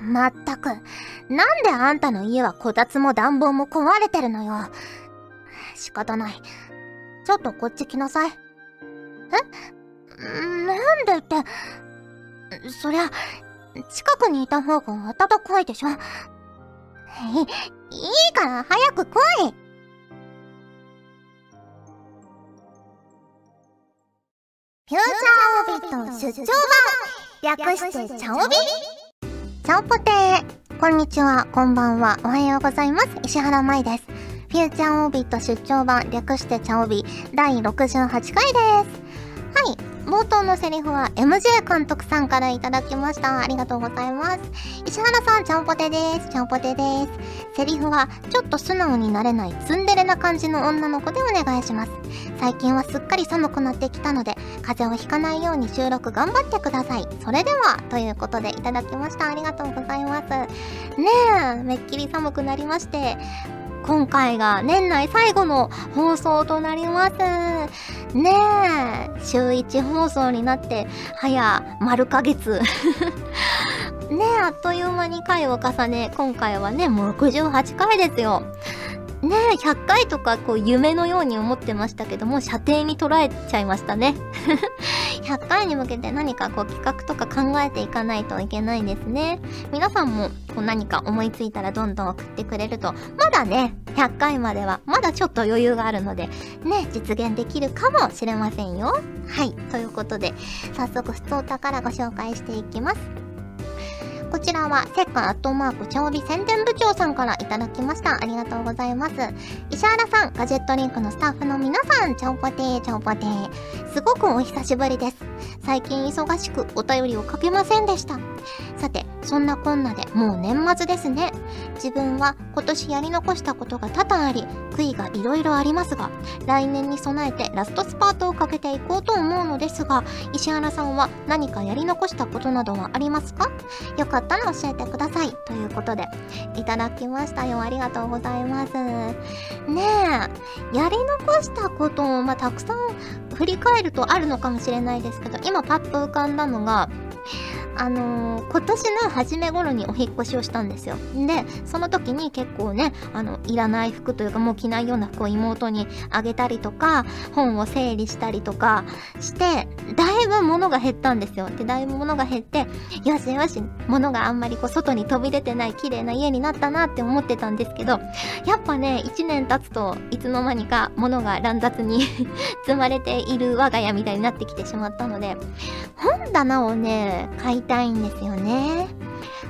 まったく、なんであんたの家はこたつも暖房も壊れてるのよ。仕方ない。ちょっとこっち来なさい。え？なんでって、そりゃ、近くにいた方が暖かいでしょ。い、いいから早く来いフューチャーオビット出張版略してチャオビ？チャオポテーこんにちは、こんばんは、おはようございます。石原舞です。フューチャーオービット出張版略してチャオビ第68回です。はい、冒頭のセリフは MJ 監督さんからいただきました。ありがとうございます。石原さん、ちゃんぽてです。ちゃんぽてです。セリフは、ちょっと素直になれないツンデレな感じの女の子でお願いします。最近はすっかり寒くなってきたので、風邪をひかないように収録頑張ってください。それでは、ということでいただきました。ありがとうございます。ねえ、めっきり寒くなりまして、今回が年内最後の放送となります。ねえ、週1放送になって、早、丸ヶ月。ねえ、あっという間に回を重ね、今回はね、もう68回ですよ。ねえ、100回とかこう夢のように思ってましたけども、射程に捉えちゃいましたね。100回に向けて何かこう企画とか考えていかないといけないですね。皆さんもこう何か思いついたらどんどん送ってくれると、まだね、100回まではまだちょっと余裕があるので、ね、実現できるかもしれませんよ。はい、ということで、早速、普通お宝ご紹介していきます。こちらは、セッカアットマーク、調理宣伝部長さんからいただきました。ありがとうございます。石原さん、ガジェットリンクのスタッフの皆さん、チャオポテー、チャオポテー。すごくお久しぶりです。最近忙しくお便りをかけませんでした。さて、そんなこんなでもう年末ですね。自分は今年やり残したことが多々あり、悔いがいろいろありますが、来年に備えてラストスパートをかけていこうと思うのですが、石原さんは何かやり残したことなどはありますか？よかったら教えてください。ということで、いただきましたよ。ありがとうございます。ねえ、やり残したことも、まあ、たくさん振り返るとあるのかもしれないですけど、今パッと浮かんだのが、あのー、今年の初め頃にお引越しをしたんですよ。で、その時に結構ね、あの、いらない服というかもう着ないような服を妹にあげたりとか、本を整理したりとかして、だいぶ物が減ったんですよ。で、だいぶ物が減って、よしよし、物があんまりこう外に飛び出てない綺麗な家になったなって思ってたんですけど、やっぱね、1年経つといつの間にか物が乱雑に 積まれている我が家みたいになってきてしまったので、本棚をね、買いたいんですよね。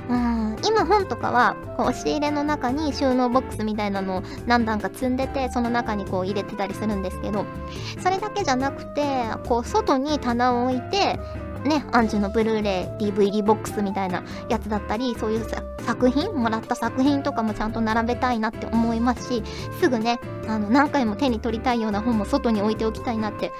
うん、今本とかはこう押し入れの中に収納ボックスみたいなのを何段か積んでてその中にこう入れてたりするんですけどそれだけじゃなくてこう外に棚を置いてね、アンジュのブルーレイ DVD ボックスみたいなやつだったり、そういう作品、もらった作品とかもちゃんと並べたいなって思いますし、すぐね、あの、何回も手に取りたいような本も外に置いておきたいなって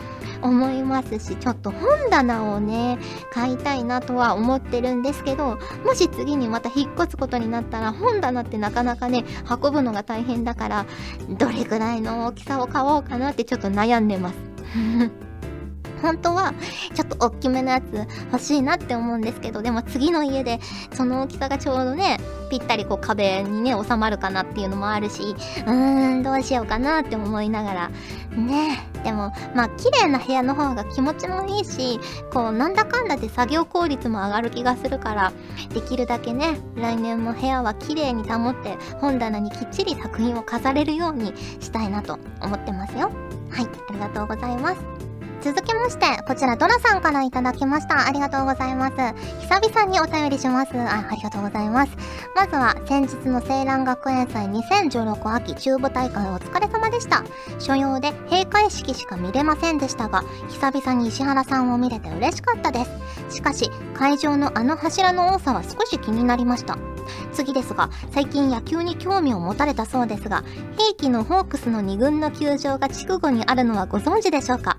思いますし、ちょっと本棚をね、買いたいなとは思ってるんですけど、もし次にまた引っ越すことになったら、本棚ってなかなかね、運ぶのが大変だから、どれぐらいの大きさを買おうかなってちょっと悩んでます。本当はちょっと大きめのやつ欲しいなって思うんですけど、でも次の家でその大きさがちょうどね、ぴったりこう壁にね、収まるかなっていうのもあるし、うーん、どうしようかなって思いながら。ねでも、まあ、綺麗な部屋の方が気持ちもいいし、こう、なんだかんだで作業効率も上がる気がするから、できるだけね、来年も部屋は綺麗に保って、本棚にきっちり作品を飾れるようにしたいなと思ってますよ。はい、ありがとうございます。続きまして、こちらドラさんからいただきました。ありがとうございます。久々にお便りします。あ、ありがとうございます。まずは、先日の青蘭学園祭2016秋中部大会お疲れ様でした。所要で閉会式しか見れませんでしたが、久々に石原さんを見れて嬉しかったです。しかし、会場のあの柱の多さは少し気になりました。次ですが、最近野球に興味を持たれたそうですが、兵器のホークスの2軍の球場が筑後にあるのはご存知でしょうか？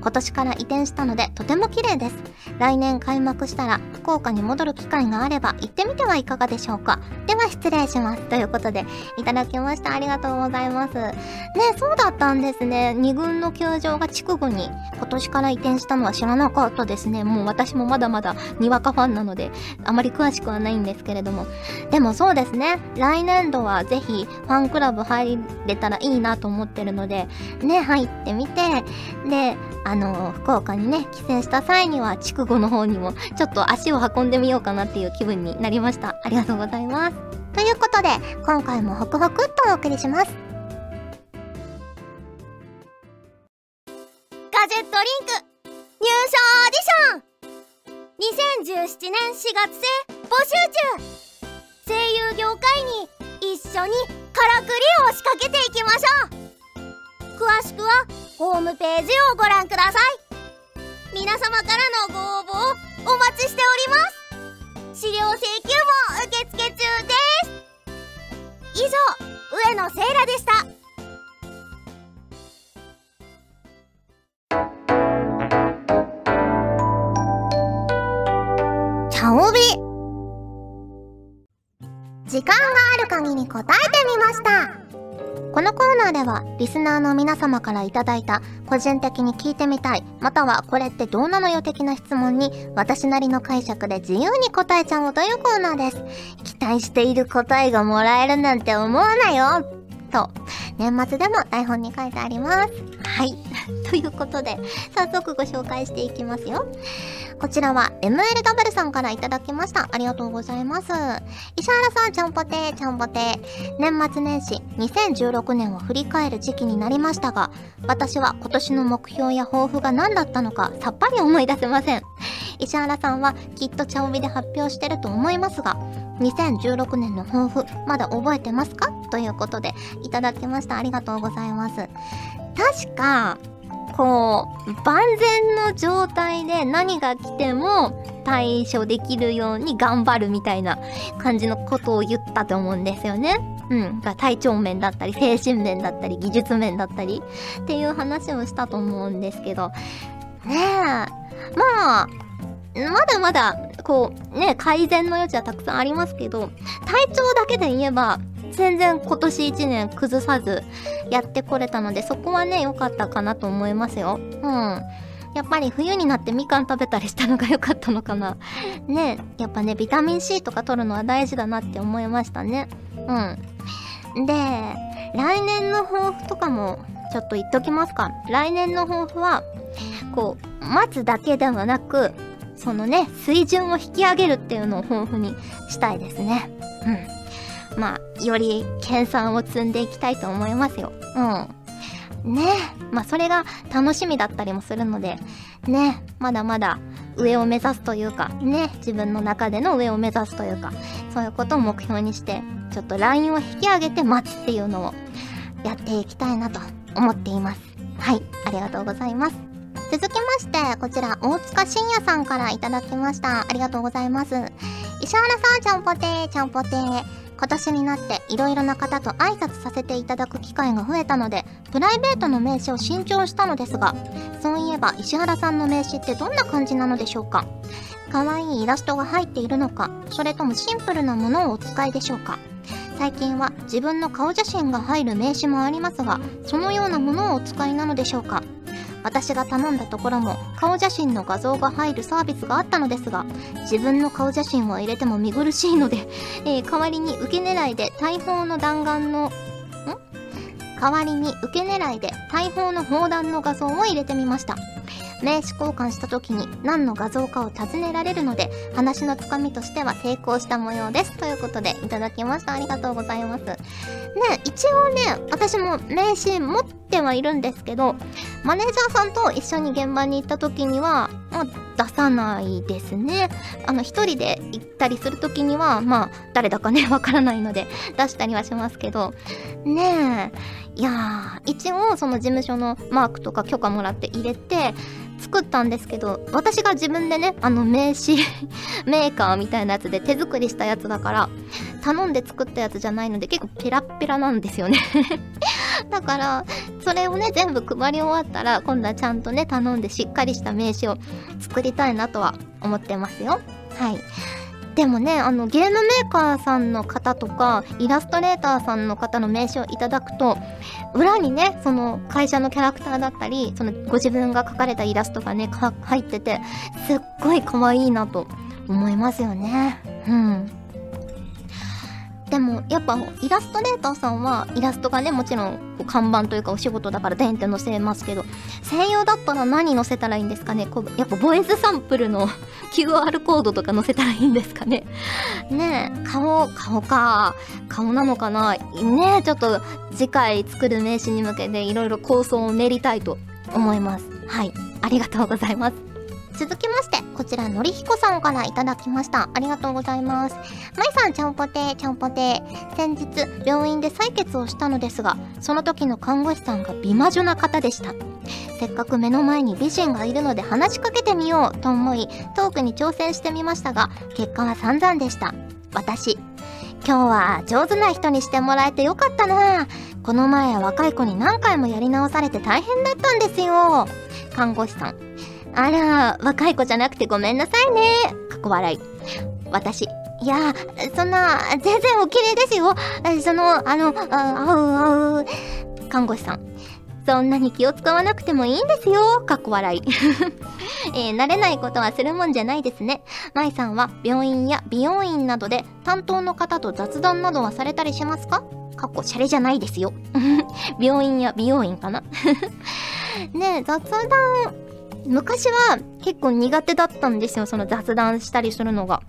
今年から移転したのでとても綺麗です。来年開幕したら福岡に戻る機会があれば行ってみてはいかがでしょうか？では失礼します。ということで、いただきました。ありがとうございます。ね、そうだったんですね。2軍の球場が筑後に今年から移転したのは知らなかったですね。もう私もまだまだにわかファンなので、あまり詳しくはないんですけれども。でもそうですね。来年度はぜひファンクラブ入れたらいいなと思ってるので、ね、入ってみて、で、あの、福岡にね、帰省した際には、筑後の方にも、ちょっと足を運んでみようかなっていう気分になりました。ありがとうございます。ということで、今回もホクホクっとお送りします。ガジェットリンク、!2017 年4月生募集中声優業界に一緒にからくりを仕掛けていきましょう。詳しくはホームページをご覧ください。皆様からのご応募をお待ちしております。資料請求も受付中です。以上上野セイラでした。チャオビ時間がある限り答えてみました。このコーナーではリスナーの皆様からいただいた個人的に聞いてみたいまたはこれってどうなのよ的な質問に私なりの解釈で自由に答えちゃおうというコーナーです。期待している答えがもらえるなんて思わないよ。と年末でも台本に書いてあります。はい。ということで早速ご紹介していきますよ。こちらは MLW さんからいただきました。ありがとうございます。石原さん、ちゃんぽてー、ちゃんぽてー。年末年始、2016年を振り返る時期になりましたが、私は今年の目標や抱負が何だったのかさっぱり思い出せません。石原さんはきっと茶帯で発表してると思いますが、2016年の抱負、まだ覚えてますか？ということで、いただきました。ありがとうございます。確か、こう、万全の状態で何が来ても対処できるように頑張るみたいな感じのことを言ったと思うんですよね。うん。が体調面だったり、精神面だったり、技術面だったりっていう話をしたと思うんですけど。ねえ。まあ、まだまだ、こう、ね、改善の余地はたくさんありますけど、体調だけで言えば、全然今年1年崩さずやってこれたので、そこはね、良かったかなと思いますよ。うん。やっぱり冬になってみかん食べたりしたのが良かったのかな。ねやっぱね、ビタミン C とか取るのは大事だなって思いましたね。うん。で、来年の抱負とかもちょっと言っときますか。来年の抱負は、こう、待つだけではなく、そのね、水準を引き上げるっていうのを抱負にしたいですね。うん。まあ、より研鑽を積んでいきたいと思いますよ。うん。ねまあ、それが楽しみだったりもするので、ねまだまだ上を目指すというか、ね自分の中での上を目指すというか、そういうことを目標にして、ちょっとラインを引き上げて待つっていうのをやっていきたいなと思っています。はい、ありがとうございます。続きまして、こちら、大塚信也さんからいただきました。ありがとうございます。石原さん、ちゃんぽてー、ちゃんぽてー。今年になっていろいろな方と挨拶させていただく機会が増えたのでプライベートの名刺を新調したのですがそういえば石原さんの名刺ってどんな感じなのでしょうか？可愛いイラストが入っているのかそれともシンプルなものをお使いでしょうか？最近は自分の顔写真が入る名刺もありますがそのようなものをお使いなのでしょうか？私が頼んだところも顔写真の画像が入るサービスがあったのですが自分の顔写真を入れても見苦しいので、えー、代わりに受け狙いで大砲の弾丸のん？代わりに受け狙いで大砲の砲弾の画像を入れてみました。名刺交換した時に何の画像かを尋ねられるので話のつかみとしては成功した模様ですということでいただきました。ありがとうございます。ね一応ね私も名刺持ってはいるんですけどマネージャーさんと一緒に現場に行った時には、まあ、出さないですね。あの一人で行ったりする時にはまあ誰だかねわからないので 出したりはしますけど。ねえいやー一応その事務所のマークとか許可もらって入れて作ったんですけど私が自分でねあの名刺 メーカーみたいなやつで手作りしたやつだから頼んで作ったやつじゃないので結構ペラッペラなんですよね。だからそれをね全部配り終わったら今度はちゃんとね頼んでしっかりした名刺を作りたいなとは思ってますよ。はい。でもねあのゲームメーカーさんの方とかイラストレーターさんの方の名刺をいただくと裏にねその会社のキャラクターだったりそのご自分が描かれたイラストがね入っててすっごい可愛いなと思いますよね。うん。でもやっぱイラストレーターさんはイラストがねもちろん看板というかお仕事だからデンって載せますけど声優だったら何載せたらいいんですかね？こうやっぱボイスサンプルの QR コードとか載せたらいいんですかね？ねえ顔顔か顔なのかな？ねえちょっと次回作る名刺に向けていろいろ構想を練りたいと思います。はい。ありがとうございます。続きまして、こちら、のりひこさんからいただきました。ありがとうございます。まいさん、ちゃんぽて、ちゃんぽて。先日、病院で採血をしたのですが、その時の看護師さんが美魔女な方でした。せっかく目の前に美人がいるので話しかけてみようと思い、トークに挑戦してみましたが、結果は散々でした。私、今日は上手な人にしてもらえてよかったなこの前は若い子に何回もやり直されて大変だったんですよ。看護師さん。あら、若い子じゃなくてごめんなさいね。かっこ笑い。私。いや、そんな、全然お綺麗ですよ。その、あの、あ、あう、あう。看護師さん。そんなに気を使わなくてもいいんですよ。かっこ笑い。えー、慣れないことはするもんじゃないですね。舞さんは病院や美容院などで担当の方と雑談などはされたりしますか？かっこシャレじゃないですよ。病院や美容院かな？ねえ、雑談昔は結構苦手だったんですよ、その雑談したりするのが。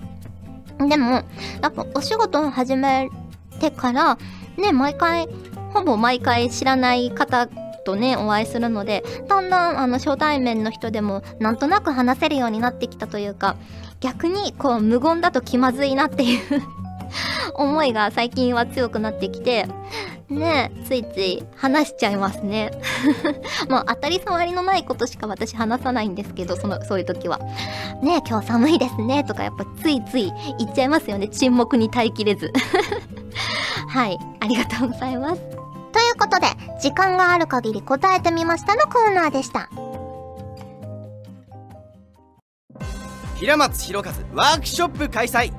でも、やっぱお仕事を始めてから、ね、毎回、ほぼ毎回知らない方とね、お会いするので、だんだんあの初対面の人でもなんとなく話せるようになってきたというか、逆にこう無言だと気まずいなっていう 思いが最近は強くなってきて、ねついつい話しちゃいますね。もう当たり障りのないことしか私話さないんですけど、その、そういう時は。ね今日寒いですねとかやっぱついつい言っちゃいますよね。沈黙に耐えきれず。はい、ありがとうございます。ということで、時間がある限り答えてみましたのコーナーでした。平松弘和ワークショップ開催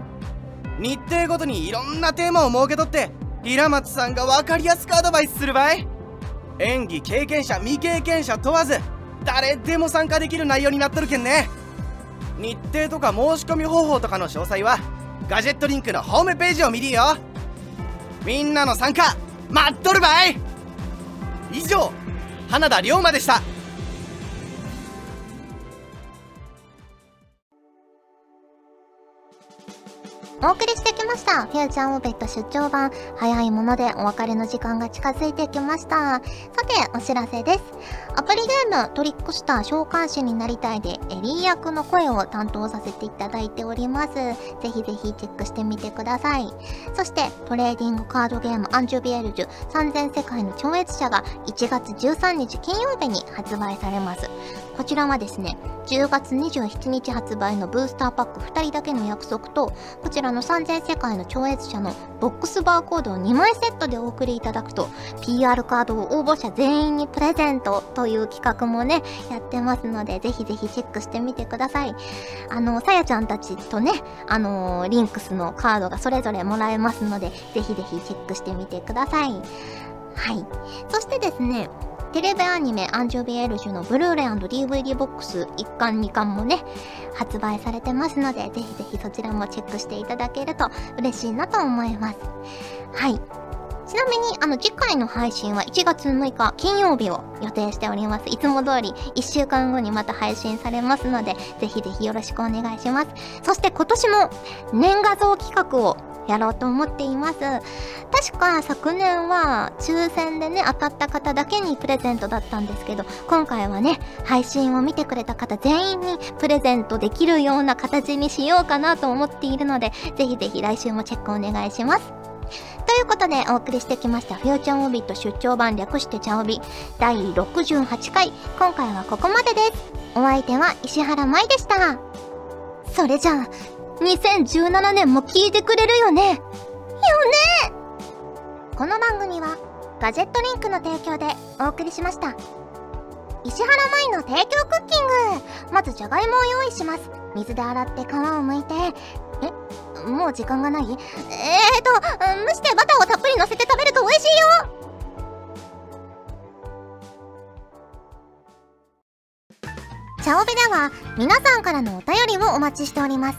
日程ごとにいろんなテーマを設けとって平松さんが分かりやすくアドバイスする場合演技経験者未経験者問わず誰でも参加できる内容になっとるけんね。日程とか申し込み方法とかの詳細はガジェットリンクのホームページを見りよ。みんなの参加待っとるばい。以上花田龍馬でした。お送りしてきました。フューチャーオベット出張版。早いものでお別れの時間が近づいてきました。さて、お知らせです。アプリゲームトリックスター召喚師になりたいで、エリー役の声を担当させていただいております。ぜひぜひチェックしてみてください。そして、トレーディングカードゲームアンジュビエルジュ3000世界の超越者が1月13日金曜日に発売されます。こちらはですね、10月27日発売のブースターパック2人だけの約束と、こちらの3000世界の超越者のボックスバーコードを2枚セットでお送りいただくと、PR カードを応募者全員にプレゼントという企画もね、やってますので、ぜひぜひチェックしてみてください。あの、さやちゃんたちとね、あの、リンクスのカードがそれぞれもらえますので、ぜひぜひチェックしてみてください。はい。そしてですね、テレビアニメアンジョビエルジュのブルーレイ &DVD ボックス1巻2巻もね、発売されてますので、ぜひぜひそちらもチェックしていただけると嬉しいなと思います。はい。ちなみに、あの、次回の配信は1月6日金曜日を予定しております。いつも通り1週間後にまた配信されますので、ぜひぜひよろしくお願いします。そして今年も年画像企画をやろうと思っています。確か昨年は抽選でね、当たった方だけにプレゼントだったんですけど、今回はね、配信を見てくれた方全員にプレゼントできるような形にしようかなと思っているので、ぜひぜひ来週もチェックお願いします。ということでお送りしてきましたフューチャーオビット出張版略してチャオビ第68回今回はここまでですお相手は石原舞でしたそれじゃあ2017年も聞いてくれるよね？よね！この番組はガジェットリンクの提供でお送りしました。石原舞の提供クッキング。まずじゃがいもを用意します。水で洗って皮を剥いて。え？もう時間がない？えーと蒸してバターをたっぷりのせて食べると美味しいよ！チャオベでは皆さんからのお便りをお待ちしております。